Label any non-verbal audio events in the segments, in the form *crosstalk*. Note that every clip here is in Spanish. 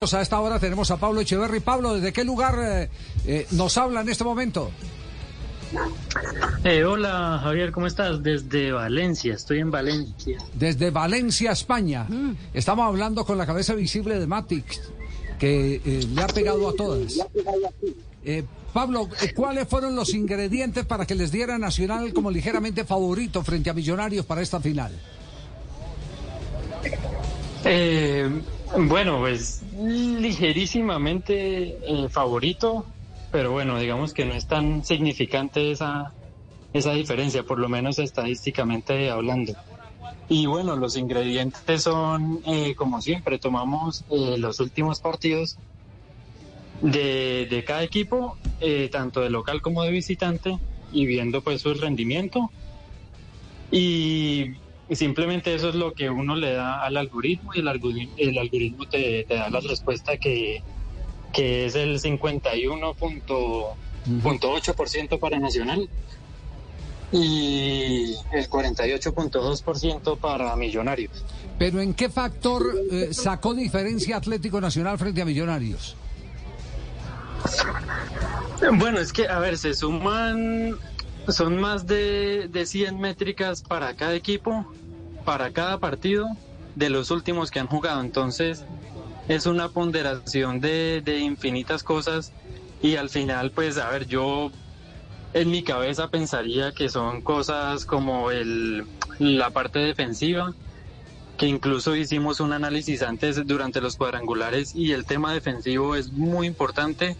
A esta hora tenemos a Pablo Echeverry. Pablo, ¿desde qué lugar eh, eh, nos habla en este momento? Eh, hola Javier, ¿cómo estás? Desde Valencia, estoy en Valencia. Desde Valencia, España. Estamos hablando con la cabeza visible de Matix, que eh, le ha pegado a todas. Eh, Pablo, ¿cuáles fueron los ingredientes para que les diera Nacional como ligeramente favorito frente a Millonarios para esta final? Eh, bueno, pues ligerísimamente eh, favorito, pero bueno, digamos que no es tan significante esa, esa diferencia, por lo menos estadísticamente hablando. Y bueno, los ingredientes son, eh, como siempre, tomamos eh, los últimos partidos de, de cada equipo, tanto de local como de visitante, y viendo pues su rendimiento. Y y simplemente eso es lo que uno le da al algoritmo y el algoritmo, el algoritmo te, te da la respuesta que, que es el 51.8% para Nacional y el 48.2% para Millonarios. Pero ¿en qué factor eh, sacó diferencia Atlético Nacional frente a Millonarios? Bueno, es que, a ver, se suman, son más de, de 100 métricas para cada equipo, para cada partido de los últimos que han jugado. Entonces, es una ponderación de, de infinitas cosas y al final, pues, a ver, yo en mi cabeza pensaría que son cosas como el, la parte defensiva, que incluso hicimos un análisis antes durante los cuadrangulares y el tema defensivo es muy importante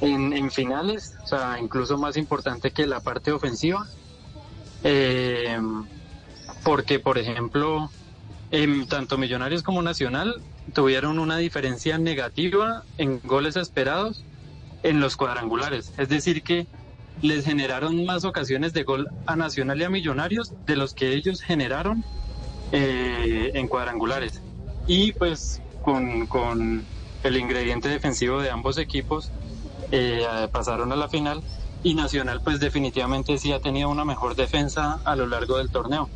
en, en finales, o sea, incluso más importante que la parte ofensiva. Eh, porque, por ejemplo, em, tanto Millonarios como Nacional tuvieron una diferencia negativa en goles esperados en los cuadrangulares. Es decir, que les generaron más ocasiones de gol a Nacional y a Millonarios de los que ellos generaron eh, en cuadrangulares. Y pues con, con el ingrediente defensivo de ambos equipos eh, pasaron a la final y Nacional pues definitivamente sí ha tenido una mejor defensa a lo largo del torneo.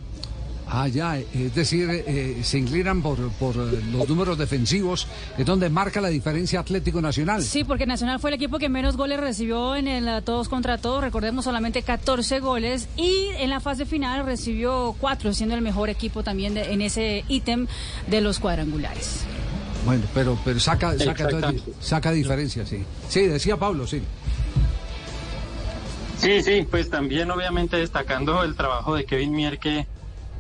Ah, ya, es decir, eh, se inclinan por, por eh, los números defensivos, es donde marca la diferencia Atlético Nacional. Sí, porque Nacional fue el equipo que menos goles recibió en el todos contra todos, recordemos solamente 14 goles y en la fase final recibió 4, siendo el mejor equipo también de- en ese ítem de los cuadrangulares. Bueno, pero, pero saca, saca, saca diferencia, sí. Sí, decía Pablo, sí. Sí, sí, pues también obviamente destacando el trabajo de Kevin Mier que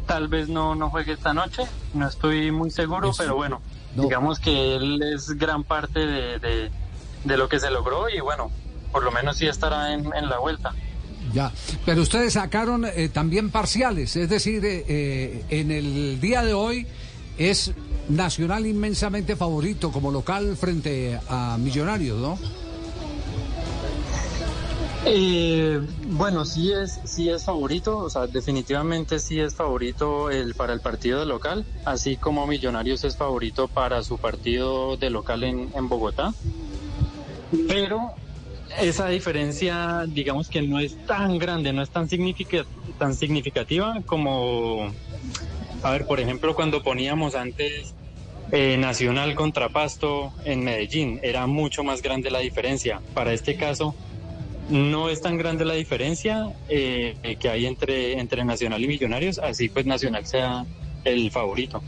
tal vez no, no juegue esta noche, no estoy muy seguro, Eso. pero bueno, No. digamos que él es gran parte de, de, de lo que se logró y bueno, por lo menos sí estará en, en la vuelta. Ya, pero ustedes sacaron eh, también parciales, es decir, eh, eh, en el día de hoy es Nacional inmensamente favorito como local frente a Millonarios, ¿no? Eh, bueno, sí es, sí es favorito, o sea, definitivamente sí es favorito el, para el partido de local, así como Millonarios es favorito para su partido de local en, en Bogotá. Pero esa diferencia, digamos que no es tan grande, no es tan, tan significativa como, a ver, por ejemplo, cuando poníamos antes eh, Nacional contra Pasto en Medellín, era mucho más grande la diferencia. Para este caso, no es tan grande la diferencia eh, que hay entre, entre Nacional y Millonarios, así pues Nacional sea el favorito.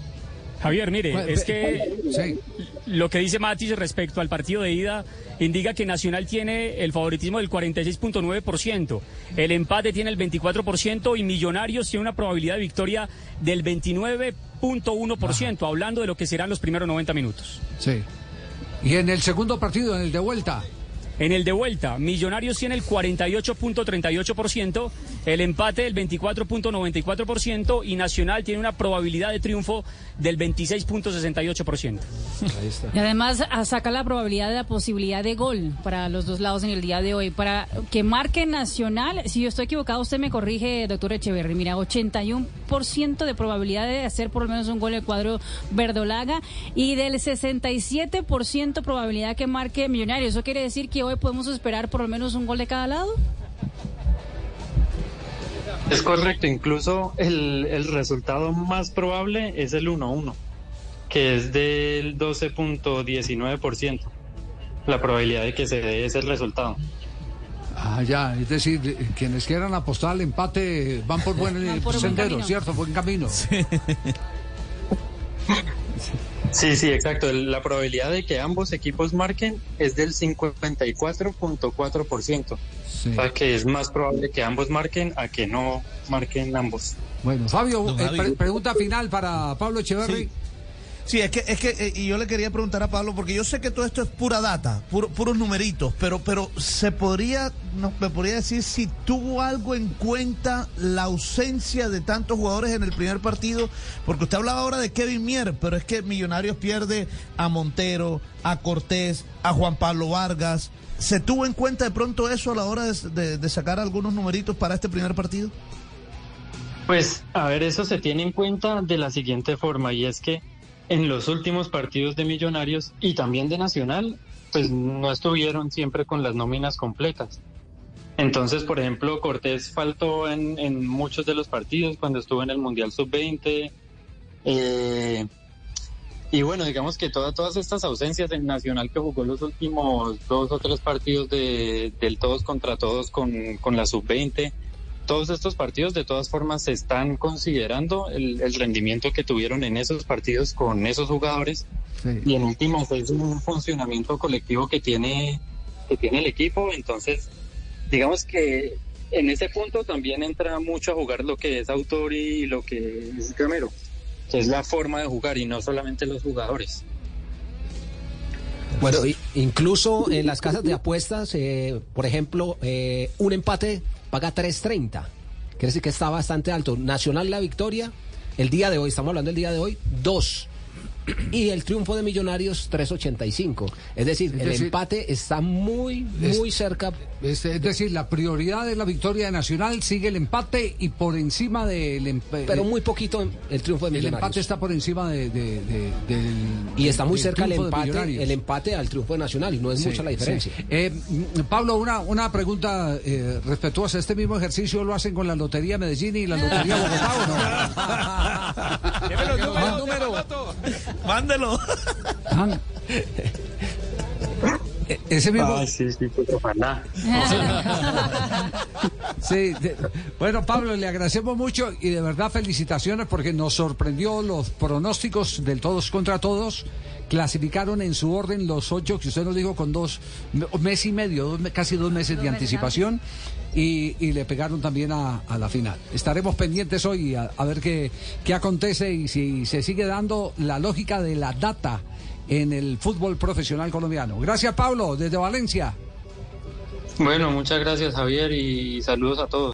Javier, mire, Bueno, es que Sí. lo que dice Matis respecto al partido de ida indica que Nacional tiene el favoritismo del 46.9%, el empate tiene el 24% y Millonarios tiene una probabilidad de victoria del 29.1%, hablando de lo que serán los primeros 90 minutos. Sí. Y en el segundo partido, en el de vuelta, En el de vuelta, Millonarios tiene el 48.38%, el empate del 24.94% y Nacional tiene una probabilidad de triunfo del 26.68%. ahí está. Y además a- saca la probabilidad de la posibilidad de gol para los dos lados en el día de hoy. Para que marque Nacional, si yo estoy equivocado, usted me corrige, doctor Echeverry. Mira, 81% de probabilidad de hacer por lo menos un gol el cuadro verdolaga y del 67% probabilidad que marque Millonario. ¿Eso quiere decir que hoy podemos esperar por lo menos un gol de cada lado? Es correcto, incluso el, el resultado más probable es el 1-1, que es del 12.19%, la probabilidad de que se dé ese resultado. Ah, ya, es decir, quienes quieran apostar al empate van por buen sendero, ¿cierto? Buen camino. Sí. Sí, exacto. La probabilidad de que ambos equipos marquen es del 54.4%. Sí. O sea, que es más probable que ambos marquen a que no marquen ambos. Bueno, Fabio, eh, pregunta final para Pablo Echeverry. Sí, es que, es que eh, y yo le quería preguntar a Pablo, porque yo sé que todo esto es pura data, puros numeritos, pero, pero se podría, me podría decir si tuvo algo en cuenta la ausencia de tantos jugadores en el primer partido, porque usted hablaba ahora de Kevin Mier, pero es que Millonarios pierde a Montero, a Cortés, a Juan Pablo Vargas. ¿Se tuvo en cuenta de pronto eso a la hora de sacar algunos numeritos para este primer partido? Pues, a ver, eso se tiene en cuenta de la siguiente forma, y es que en los últimos partidos de Millonarios y también de Nacional, pues no estuvieron siempre con las nóminas completas. Entonces, por ejemplo, Cortés faltó en, muchos de los partidos cuando estuvo en el Mundial Sub-20. Eh, y bueno, digamos que todas estas ausencias en Nacional que jugó los últimos dos o tres partidos de, del todos contra todos con, con la Sub-20, todos estos partidos de todas formas se están considerando el, rendimiento que tuvieron en esos partidos con esos jugadores. Y en último es un funcionamiento colectivo que tiene que tiene el equipo. Entonces digamos que en ese punto también entra mucho a jugar lo que es autor y lo que es Gamero que es la forma de jugar y no solamente los jugadores bueno, incluso en las casas de apuestas, eh, por ejemplo, eh, un empate paga 3.30. Quiere decir que está bastante alto. Nacional la victoria, el día de hoy, estamos hablando del día de hoy, 2 y el triunfo de Millonarios 3.85. Es decir, el empate está muy, muy cerca. Es, decir, la prioridad de la victoria de Nacional sigue el empate y por encima del empate. Pero muy poquito el triunfo de Millonarios. El empate está por encima de, del. Y está muy cerca el empate, el empate al triunfo de Nacional y no es mucha la diferencia. Eh, Pablo, una, una pregunta eh, respetuosa. ¿Este mismo ejercicio lo hacen con la Lotería Medellín y la Lotería Bogotá o no? *laughs* *laughs* Mándelo. Ese mismo. Ah, sí, sí, sí, bueno, Pablo, le agradecemos mucho y de verdad felicitaciones porque nos sorprendió los pronósticos del todos contra todos. Clasificaron en su orden los ocho que usted nos dijo con dos mes y medio, casi dos meses de anticipación y, le pegaron también a, la final. Estaremos pendientes hoy a, ver qué, qué acontece y si se sigue dando la lógica de la data en el fútbol profesional colombiano. Gracias Pablo, desde Valencia. Bueno, muchas gracias Javier y saludos a todos.